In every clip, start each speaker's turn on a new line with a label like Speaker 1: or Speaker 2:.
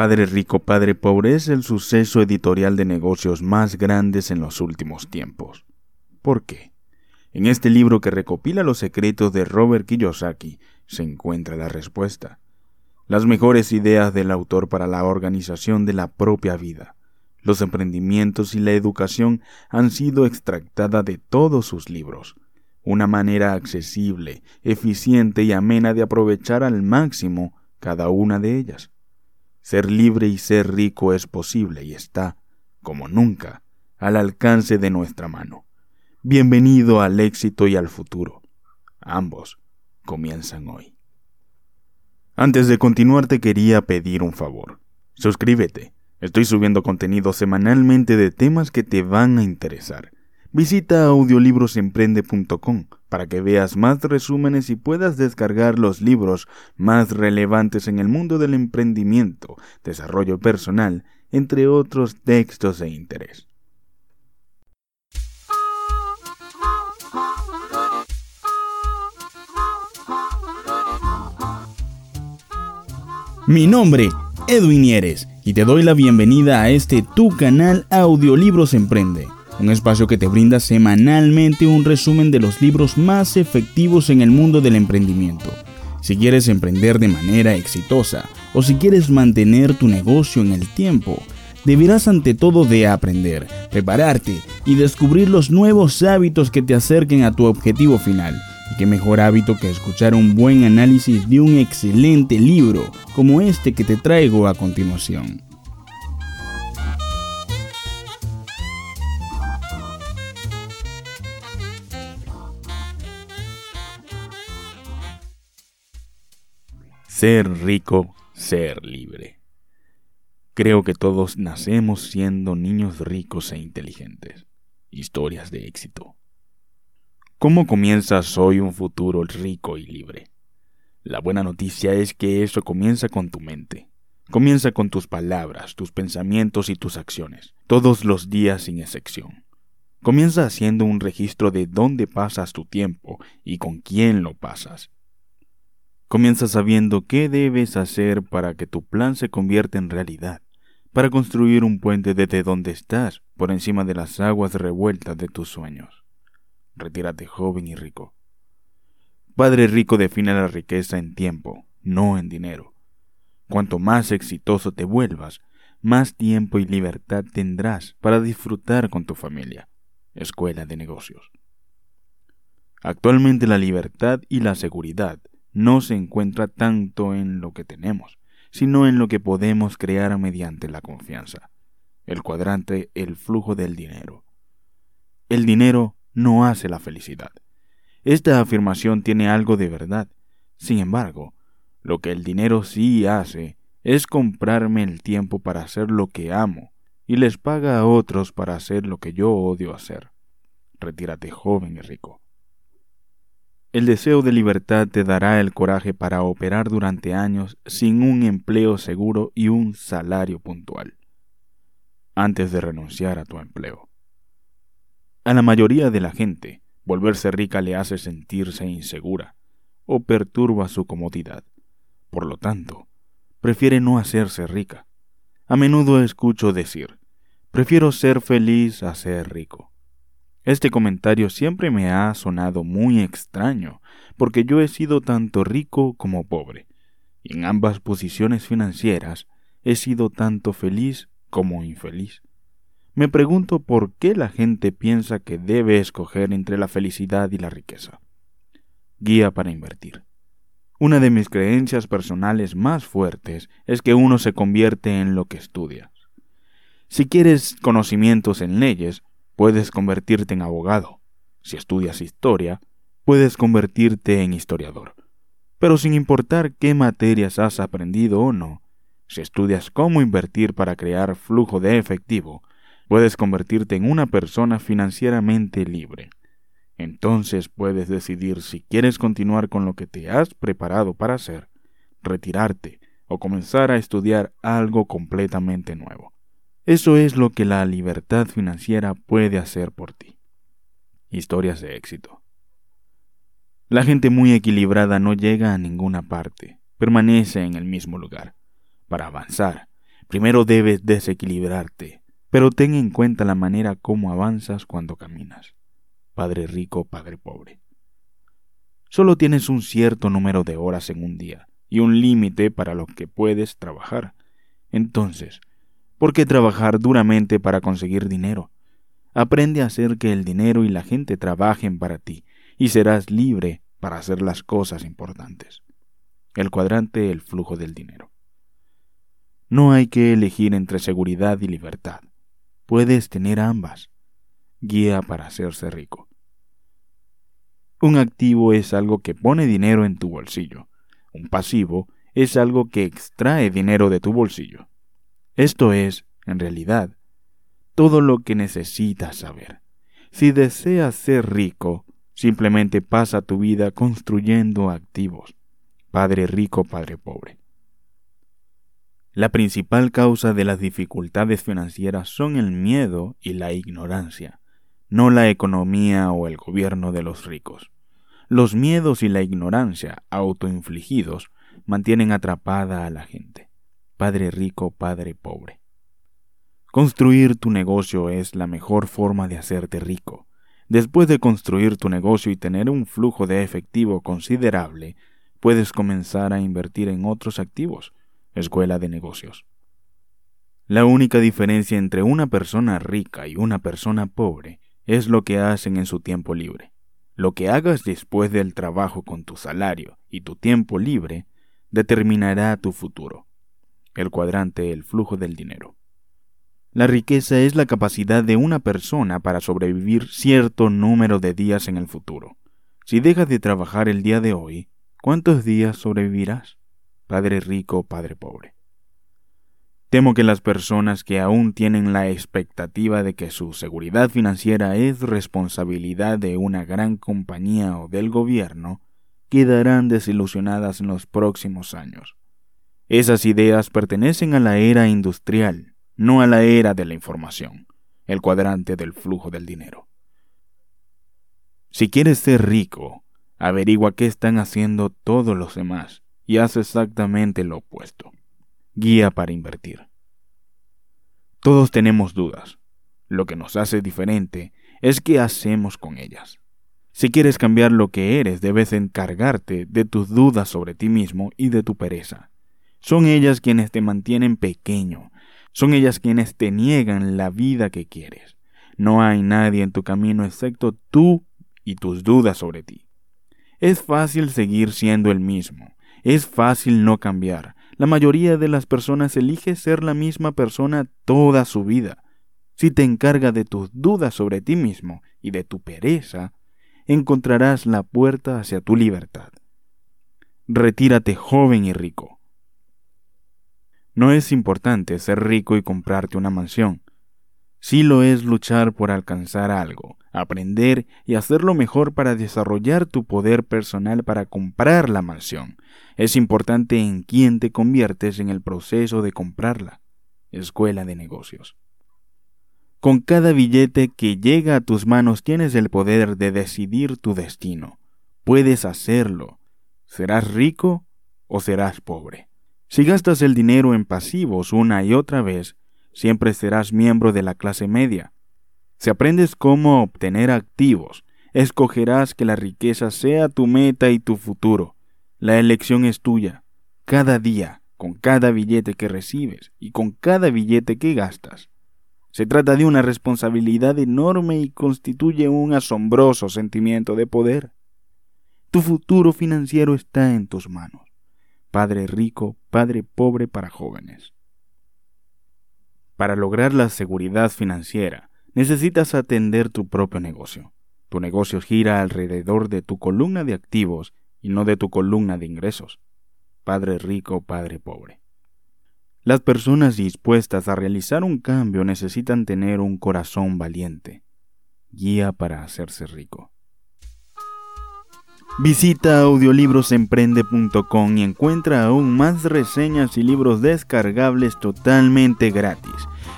Speaker 1: Padre Rico, Padre Pobre es el suceso editorial de negocios más grandes en los últimos tiempos. ¿Por qué? En este libro que recopila los secretos de Robert Kiyosaki se encuentra la respuesta. Las mejores ideas del autor para la organización de la propia vida. Los emprendimientos y la educación han sido extractadas de todos sus libros. Una manera accesible, eficiente y amena de aprovechar al máximo cada una de ellas. Ser libre y ser rico es posible y está, como nunca, al alcance de nuestra mano. Bienvenido al éxito y al futuro. Ambos comienzan hoy. Antes de continuar te quería pedir un favor. Suscríbete. Estoy subiendo contenido semanalmente de temas que te van a interesar. Visita audiolibrosemprende.com para que veas más resúmenes y puedas descargar los libros más relevantes en el mundo del emprendimiento, desarrollo personal, entre otros textos de interés. Mi nombre, Edwin Nieres, y te doy la bienvenida a este tu canal Audiolibros Emprende, un espacio que te brinda semanalmente un resumen de los libros más efectivos en el mundo del emprendimiento. Si quieres emprender de manera exitosa o si quieres mantener tu negocio en el tiempo, deberás ante todo de aprender, prepararte y descubrir los nuevos hábitos que te acerquen a tu objetivo final y qué mejor hábito que escuchar un buen análisis de un excelente libro como este que te traigo a continuación. Ser rico, ser libre. Creo que todos nacemos siendo niños ricos e inteligentes. Historias de éxito. ¿Cómo comienzas hoy un futuro rico y libre? La buena noticia es que eso comienza con tu mente. Comienza con tus palabras, tus pensamientos y tus acciones, todos los días sin excepción. Comienza haciendo un registro de dónde pasas tu tiempo y con quién lo pasas. Comienza sabiendo qué debes hacer para que tu plan se convierta en realidad, para construir un puente desde donde estás por encima de las aguas revueltas de tus sueños retírate joven y rico. Padre rico define la riqueza en tiempo, no en dinero. Cuanto más exitoso te vuelvas, más tiempo y libertad tendrás para disfrutar con tu familia. Escuela de negocios. Actualmente la libertad y la seguridad no se encuentra tanto en lo que tenemos, sino en lo que podemos crear mediante la confianza. El cuadrante, el flujo del dinero. El dinero no hace la felicidad. Esta afirmación tiene algo de verdad. Sin embargo, lo que el dinero sí hace es comprarme el tiempo para hacer lo que amo y les paga a otros para hacer lo que yo odio hacer. Retírate joven y rico. El deseo de libertad te dará el coraje para operar durante años sin un empleo seguro y un salario puntual, antes de renunciar a tu empleo. A la mayoría de la gente, volverse rica le hace sentirse insegura o perturba su comodidad. Por lo tanto, prefiere no hacerse rica. A menudo escucho decir, prefiero ser feliz a ser rico. Este comentario siempre me ha sonado muy extraño, porque yo he sido tanto rico como pobre, y en ambas posiciones financieras he sido tanto feliz como infeliz. Me pregunto por qué la gente piensa que debe escoger entre la felicidad y la riqueza. Guía para invertir. Una de mis creencias personales más fuertes es que uno se convierte en lo que estudia. Si quieres conocimientos en leyes, puedes convertirte en abogado. Si estudias historia, puedes convertirte en historiador. Pero sin importar qué materias has aprendido o no, si estudias cómo invertir para crear flujo de efectivo, puedes convertirte en una persona financieramente libre. Entonces puedes decidir si quieres continuar con lo que te has preparado para hacer, retirarte o comenzar a estudiar algo completamente nuevo. Eso es lo que la libertad financiera puede hacer por ti. Historias de éxito. La gente muy equilibrada no llega a ninguna parte, permanece en el mismo lugar. Para avanzar, Primero debes desequilibrarte, pero ten en cuenta la manera como avanzas cuando caminas. Padre rico, Padre pobre. Solo tienes un cierto número de horas en un día y un límite para lo que puedes trabajar. Entonces, ¿por qué trabajar duramente para conseguir dinero? Aprende a hacer que el dinero y la gente trabajen para ti y serás libre para hacer las cosas importantes. El cuadrante, el flujo del dinero. No hay que elegir entre seguridad y libertad. Puedes tener ambas. Guía para hacerse rico. Un activo es algo que pone dinero en tu bolsillo. Un pasivo es algo que extrae dinero de tu bolsillo. Esto es, en realidad, todo lo que necesitas saber. Si deseas ser rico, simplemente pasa tu vida construyendo activos. Padre rico, padre pobre. La principal causa de las dificultades financieras son el miedo y la ignorancia, no la economía o el gobierno de los ricos. Los miedos y la ignorancia autoinfligidos mantienen atrapada a la gente. Padre rico, padre pobre. Construir tu negocio es la mejor forma de hacerte rico. Después de construir tu negocio y tener un flujo de efectivo considerable, puedes comenzar a invertir en otros activos. Escuela de negocios. La única diferencia entre una persona rica y una persona pobre es lo que hacen en su tiempo libre. Lo que hagas después del trabajo con tu salario y tu tiempo libre determinará tu futuro. El cuadrante, el flujo del dinero. La riqueza es la capacidad de una persona para sobrevivir cierto número de días en el futuro. Si dejas de trabajar el día de hoy, ¿cuántos días sobrevivirás? Padre rico, padre pobre. Temo que las personas que aún tienen la expectativa de que su seguridad financiera es responsabilidad de una gran compañía o del gobierno, quedarán desilusionadas en los próximos años. Esas ideas pertenecen a la era industrial no a la era de la información, el cuadrante del flujo del dinero. Si quieres ser rico, averigua qué están haciendo todos los demás y haz exactamente lo opuesto. Guía para invertir. Todos tenemos dudas. Lo que nos hace diferente es qué hacemos con ellas. Si quieres cambiar lo que eres, debes encargarte de tus dudas sobre ti mismo y de tu pereza. Son ellas quienes te mantienen pequeño son ellas quienes te niegan la vida que quieres. No hay nadie en tu camino excepto tú y tus dudas sobre ti. Es fácil seguir siendo el mismo. Es fácil no cambiar. La mayoría de las personas elige ser la misma persona toda su vida. Si te encargas de tus dudas sobre ti mismo y de tu pereza, encontrarás la puerta hacia tu libertad. Retírate joven y rico. No es importante ser rico y comprarte una mansión. Sí lo es luchar por alcanzar algo, aprender y hacerlo mejor para desarrollar tu poder personal para comprar la mansión. Es importante en quién te conviertes en el proceso de comprarla. Escuela de negocios. Con cada billete que llega a tus manos tienes el poder de decidir tu destino. Puedes hacerlo. ¿Serás rico o serás pobre? Si gastas el dinero en pasivos una y otra vez, siempre serás miembro de la clase media. Si aprendes cómo obtener activos, escogerás que la riqueza sea tu meta y tu futuro. La elección es tuya. Cada día, con cada billete que recibes y con cada billete que gastas. Se trata de una responsabilidad enorme y constituye un asombroso sentimiento de poder. Tu futuro financiero está en tus manos padre rico, padre pobre para jóvenes. Para lograr la seguridad financiera, necesitas atender tu propio negocio. Tu negocio gira alrededor de tu columna de activos y no de tu columna de ingresos. Padre rico, padre pobre. Las personas dispuestas a realizar un cambio necesitan tener un corazón valiente. Guía para hacerse rico. Visita audiolibrosemprende.com y encuentra aún más reseñas y libros descargables totalmente gratis.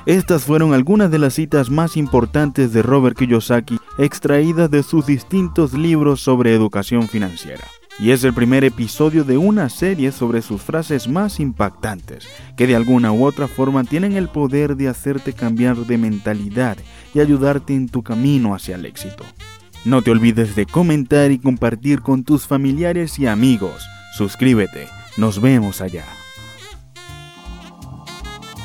Speaker 1: Estas fueron algunas de las citas más importantes de Robert Kiyosaki extraídas de sus distintos libros sobre educación financiera. Y es el primer episodio de una serie sobre sus frases más impactantes, que de alguna u otra forma tienen el poder de hacerte cambiar de mentalidad y ayudarte en tu camino hacia el éxito. No te olvides de comentar y compartir con tus familiares y amigos. Suscríbete. Nos vemos allá.